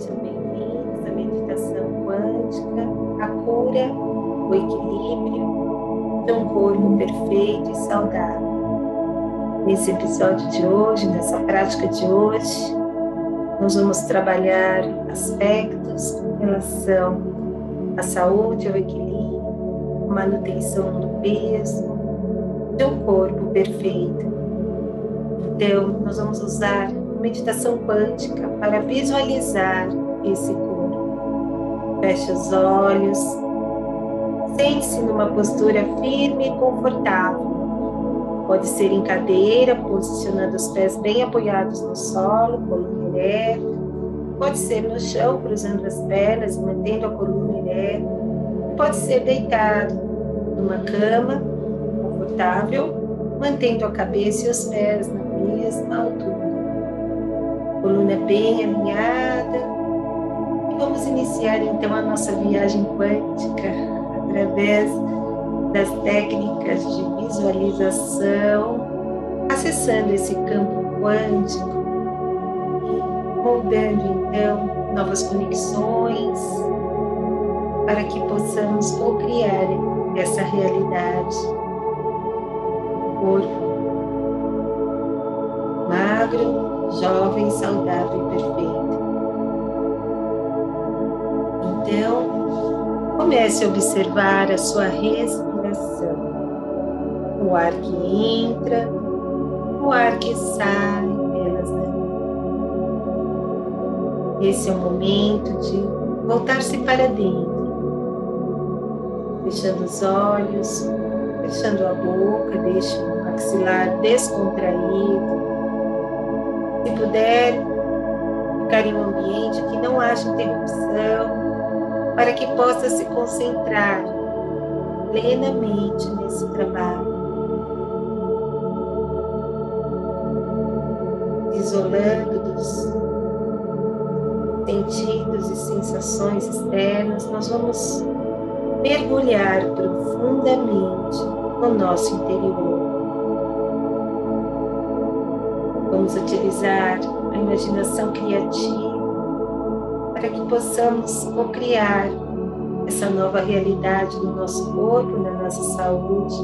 Sejam bem-vindos à meditação quântica, a cura, o equilíbrio de um corpo perfeito e saudável. Nesse episódio de hoje, nessa prática de hoje, nós vamos trabalhar aspectos com relação à saúde, ao equilíbrio, manutenção do peso, de um corpo perfeito. Então, nós vamos usar meditação quântica para visualizar esse corpo. Feche os olhos, sente-se numa postura firme e confortável. Pode ser em cadeira, posicionando os pés bem apoiados no solo, coluna ereta. Pode ser no chão, cruzando as pernas e mantendo a coluna ereta. Pode ser deitado numa cama confortável, mantendo a cabeça e os pés na mesma altura coluna bem alinhada. E vamos iniciar então a nossa viagem quântica através das técnicas de visualização, acessando esse campo quântico moldando então novas conexões para que possamos co-criar essa realidade. Corpo magro, jovem, saudável e perfeito. Então, comece a observar a sua respiração. O ar que entra, o ar que sai pelas narinas. Esse é o momento de voltar-se para dentro, fechando os olhos, fechando a boca, deixe o maxilar descontraído se puder, ficar em um ambiente que não haja interrupção, para que possa se concentrar plenamente nesse trabalho. Isolando dos sentidos e sensações externas, nós vamos mergulhar profundamente no nosso interior. Vamos utilizar a imaginação criativa para que possamos co-criar essa nova realidade no nosso corpo, na nossa saúde.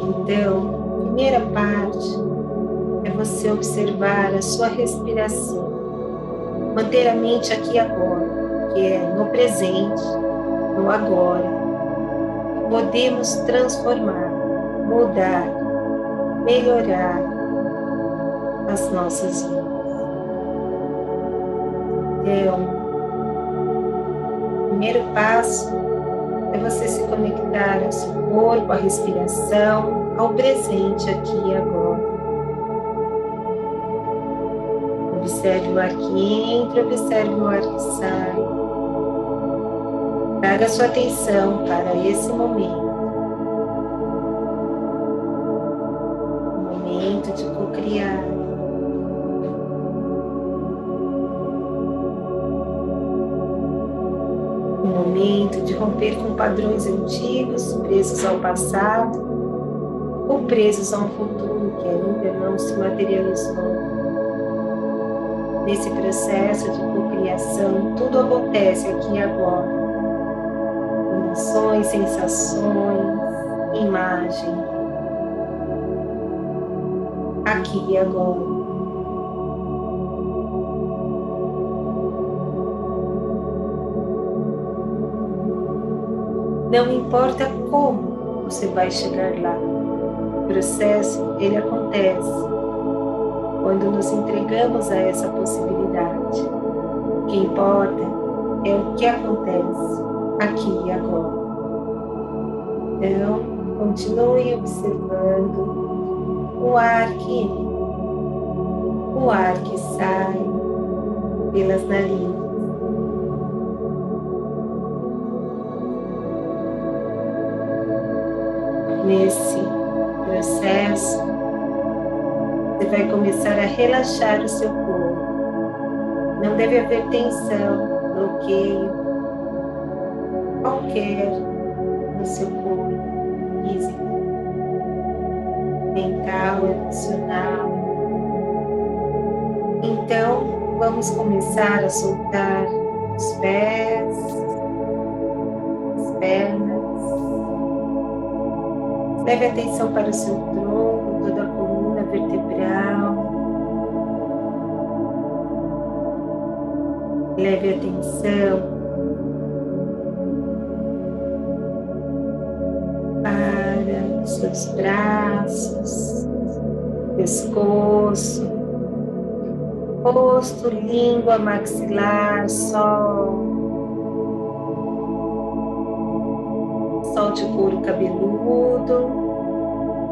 Então, a primeira parte é você observar a sua respiração, manter a mente aqui agora, que é no presente, no agora. Podemos transformar, mudar, melhorar as nossas vidas. Então, o primeiro passo é você se conectar ao seu corpo, à respiração, ao presente aqui e agora. Observe o ar que entra, observe o ar que sai. Traga sua atenção para esse momento. Romper com padrões antigos, presos ao passado, ou presos a um futuro que ainda não se materializou. Nesse processo de cocriação, tudo acontece aqui e agora. Emoções, sensações, imagem. Aqui e agora. Não importa como você vai chegar lá. O processo, ele acontece quando nos entregamos a essa possibilidade. O que importa é o que acontece aqui e agora. Então, continue observando o ar que entra, o ar que sai pelas narinas. Nesse processo, você vai começar a relaxar o seu corpo. Não deve haver tensão, bloqueio, qualquer no seu corpo físico, mental, emocional. Então, Vamos começar a soltar os pés, Leve atenção para o seu tronco, toda a coluna vertebral. Leve atenção para os seus braços, pescoço, rosto, língua, maxilar, sol. Solte o couro cabeludo,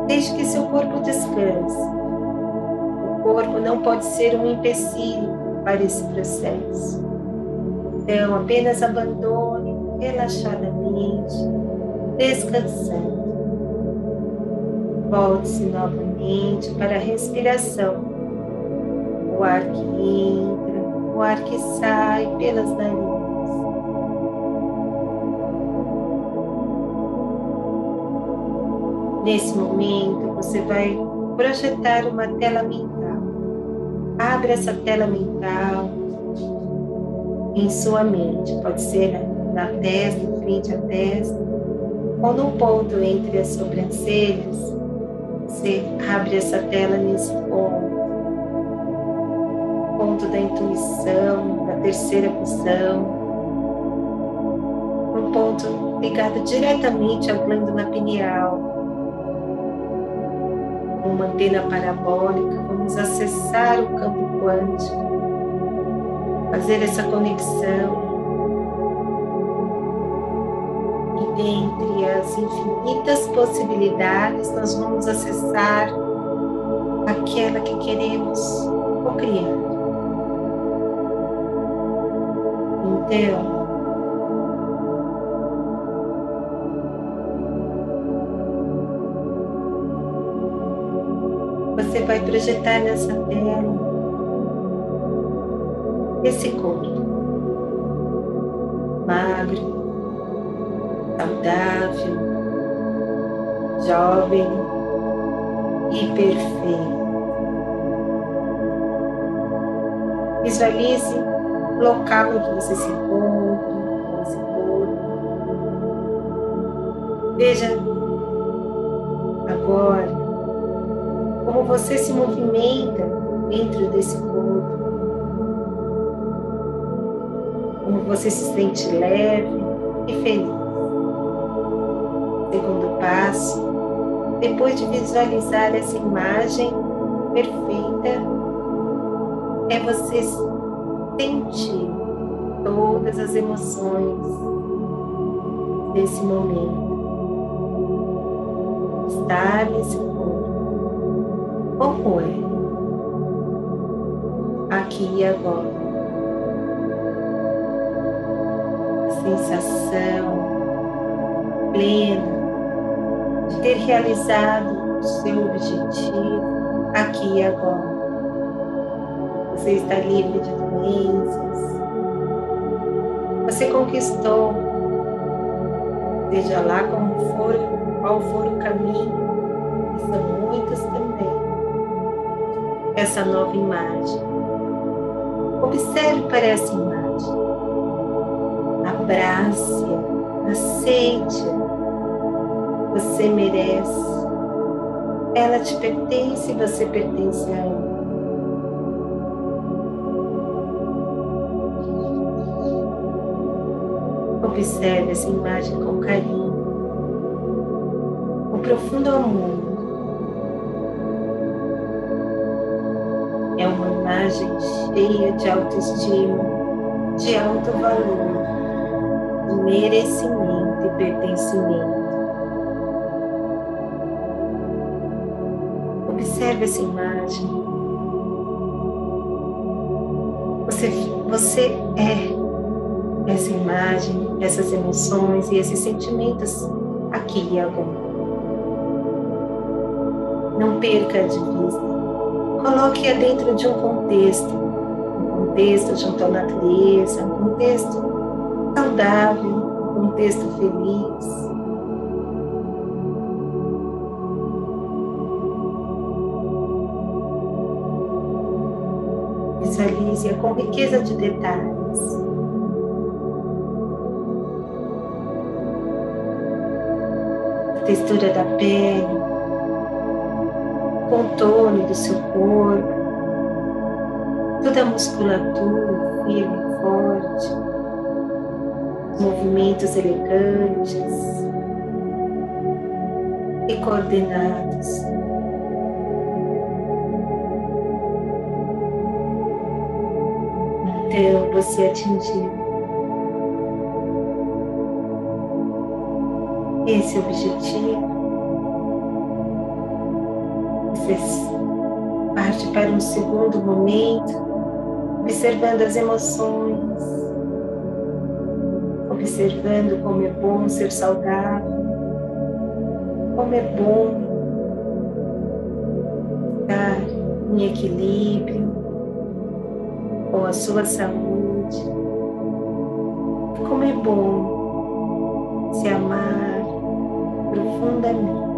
desde que seu corpo descanse. O corpo não pode ser um empecilho para esse processo. Então, apenas abandone relaxadamente, descansando. Volte-se novamente para a respiração. O ar que entra, o ar que sai pelas narinas. Nesse momento, você vai projetar uma tela mental. Abre essa tela mental em sua mente. Pode ser na testa, em frente à testa, ou no ponto entre as sobrancelhas. Você abre essa tela nesse ponto. Ponto da intuição, da terceira visão. Um ponto ligado diretamente à glândula pineal. Uma antena parabólica, vamos acessar o campo quântico fazer essa conexão. E dentre as infinitas possibilidades, nós vamos acessar aquela que queremos criar. Então, você vai projetar nessa tela esse corpo magro, saudável, jovem e perfeito. Visualize o local que você se encontra, com esse corpo. Veja agora como você se movimenta dentro desse corpo. como você se sente leve e feliz. Segundo passo, depois de visualizar essa imagem perfeita, é você sentir todas as emoções desse momento. Estar nesse é? Aqui e agora. sensação plena de ter realizado o seu objetivo aqui e agora. Você está livre de doenças. Você conquistou, seja lá como for, qual for o caminho, e são muitos também, essa nova imagem. Observe para essa imagem abrace-a, aceite-a. Você merece. Ela te pertence e você pertence a ela. Observe essa imagem com carinho. O profundo amor é uma imagem cheia de autoestima, de alto valor merecimento e pertencimento. Observe essa imagem. Você, você é essa imagem, essas emoções e esses sentimentos aqui e agora. Não perca de vista. Coloque-a dentro de um contexto, um contexto junto à natureza, um contexto saudável, um texto feliz. Visualize-a com riqueza de detalhes. A textura da pele, contorno do seu corpo, toda a musculatura firme e forte, movimentos elegantes e coordenados. Então você atingiu esse objetivo. Você parte para um segundo momento observando as emoções, observando como é bom ser saudável, como é bom estar em equilíbrio com a sua saúde, como é bom se amar profundamente.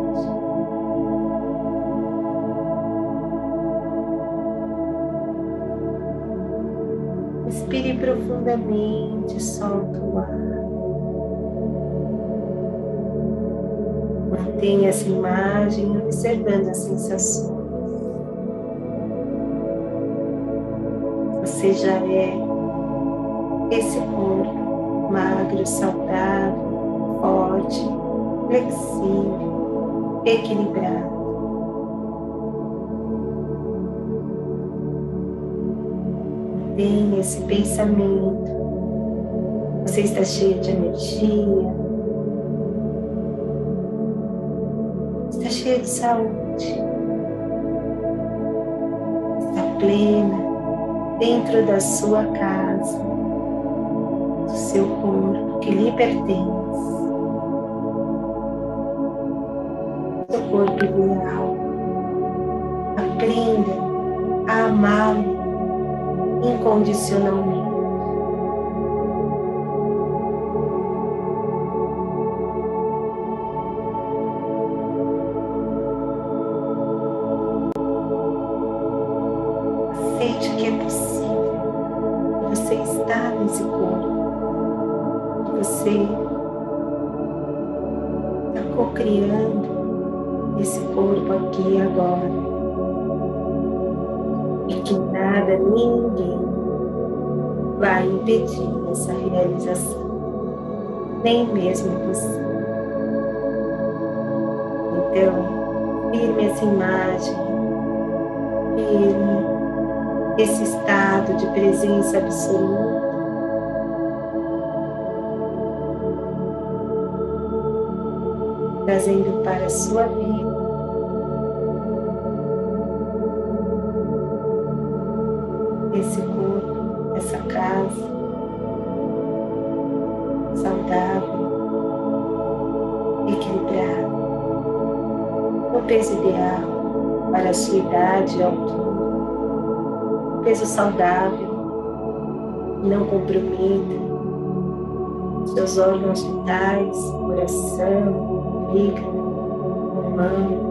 Profundamente, solta o ar. Mantenha essa imagem observando as sensações. Você já é esse corpo magro, saudável, forte, flexível, equilibrado. Mantenha esse pensamento. Você está cheio de energia. Está cheio de saúde. Está plena dentro da sua casa, do seu corpo que lhe pertence. Seu corpo ideal. Aprenda a amá-lo incondicionalmente. Impedir essa realização, nem mesmo você. Então, firme essa imagem, firme esse estado de presença absoluta. Trazendo para a sua vida esse o peso ideal para a sua idade e altura, o peso saudável, não comprometa seus órgãos vitais, coração, fígado, pulmão,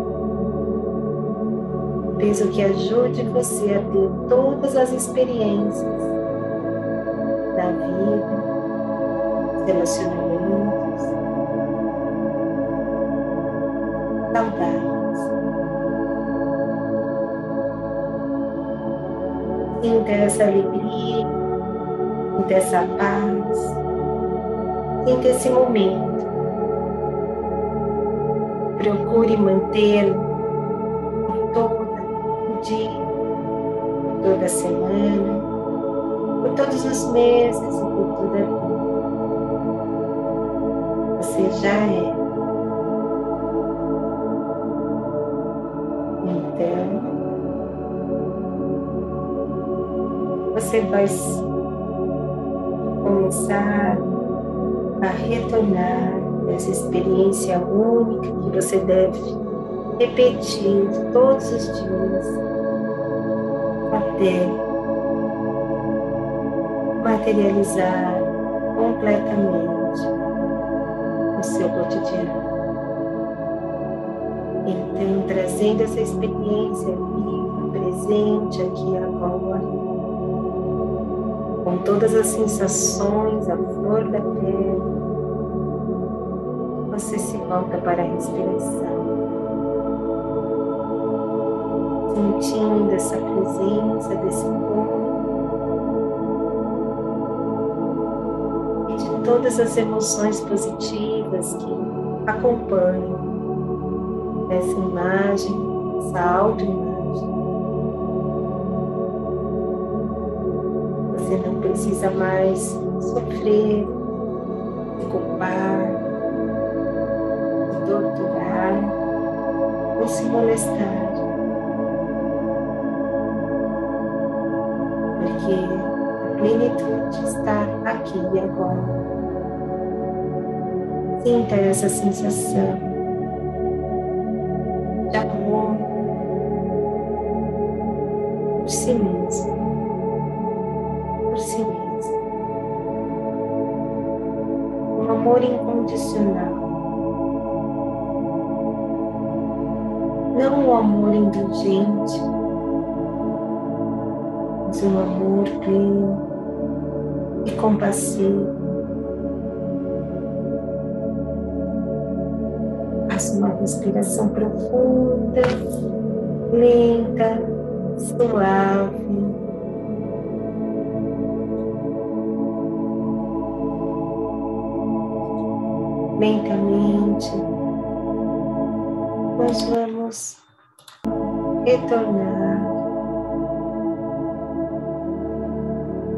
peso que ajude você a ter todas as experiências da vida, relacionamentos. Saudáveis. Sinta essa alegria, sinta essa paz, sinta esse momento. Procure mantê-lo dia, por toda semana, por todos os meses e por toda a vida. Você já é. Você vai começar a retornar essa experiência única que você deve repetir todos os dias até materializar completamente o seu cotidiano. Então, trazendo essa experiência viva, presente aqui agora, com todas as sensações, a flor da pele, você se volta para a respiração, sentindo essa presença desse corpo e de todas as emoções positivas que acompanham essa imagem, essa autoimagem. Precisa mais sofrer, culpar, torturar ou se molestar. Porque a plenitude está aqui e agora. Sinta essa sensação de amor por si mesmo, incondicional. não o amor indulgente, mas um amor pleno e compassivo. Faça uma respiração profunda, lenta, suave. Lentamente, nós vamos retornar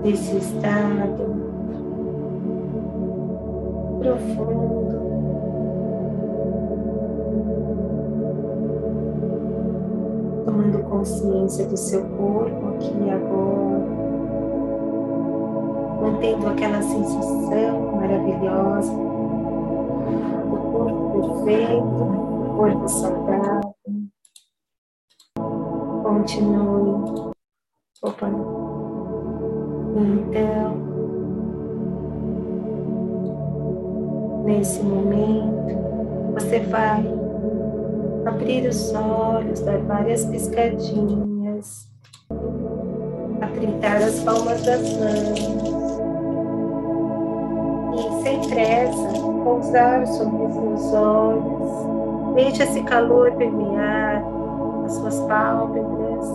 desse estado profundo. Tomando consciência do seu corpo aqui e agora, mantendo aquela sensação maravilhosa do corpo perfeito, do corpo saudável. Continue. Opa. Então, nesse momento, você vai abrir os olhos, dar várias piscadinhas, atritar as palmas das mãos e, sem pressa, pousar sobre os seus olhos. Deixe esse calor permear as suas pálpebras,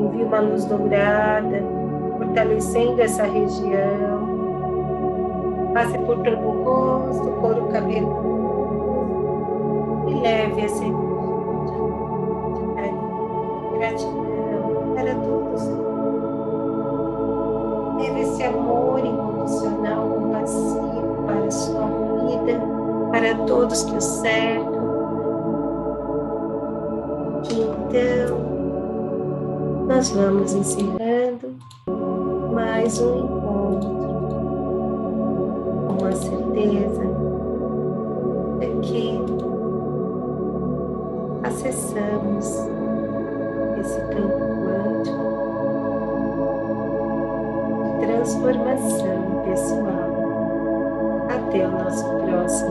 envie uma luz dourada, fortalecendo essa região. Passe por todo o rosto, couro cabeludo e leve essa energia de gratidão para todos. Leve esse amor incondicional, para todos que o cercam então, nós vamos encerrando mais um encontro com a certeza de que acessamos esse campo quântico de transformação pessoal. Até o nosso próximo.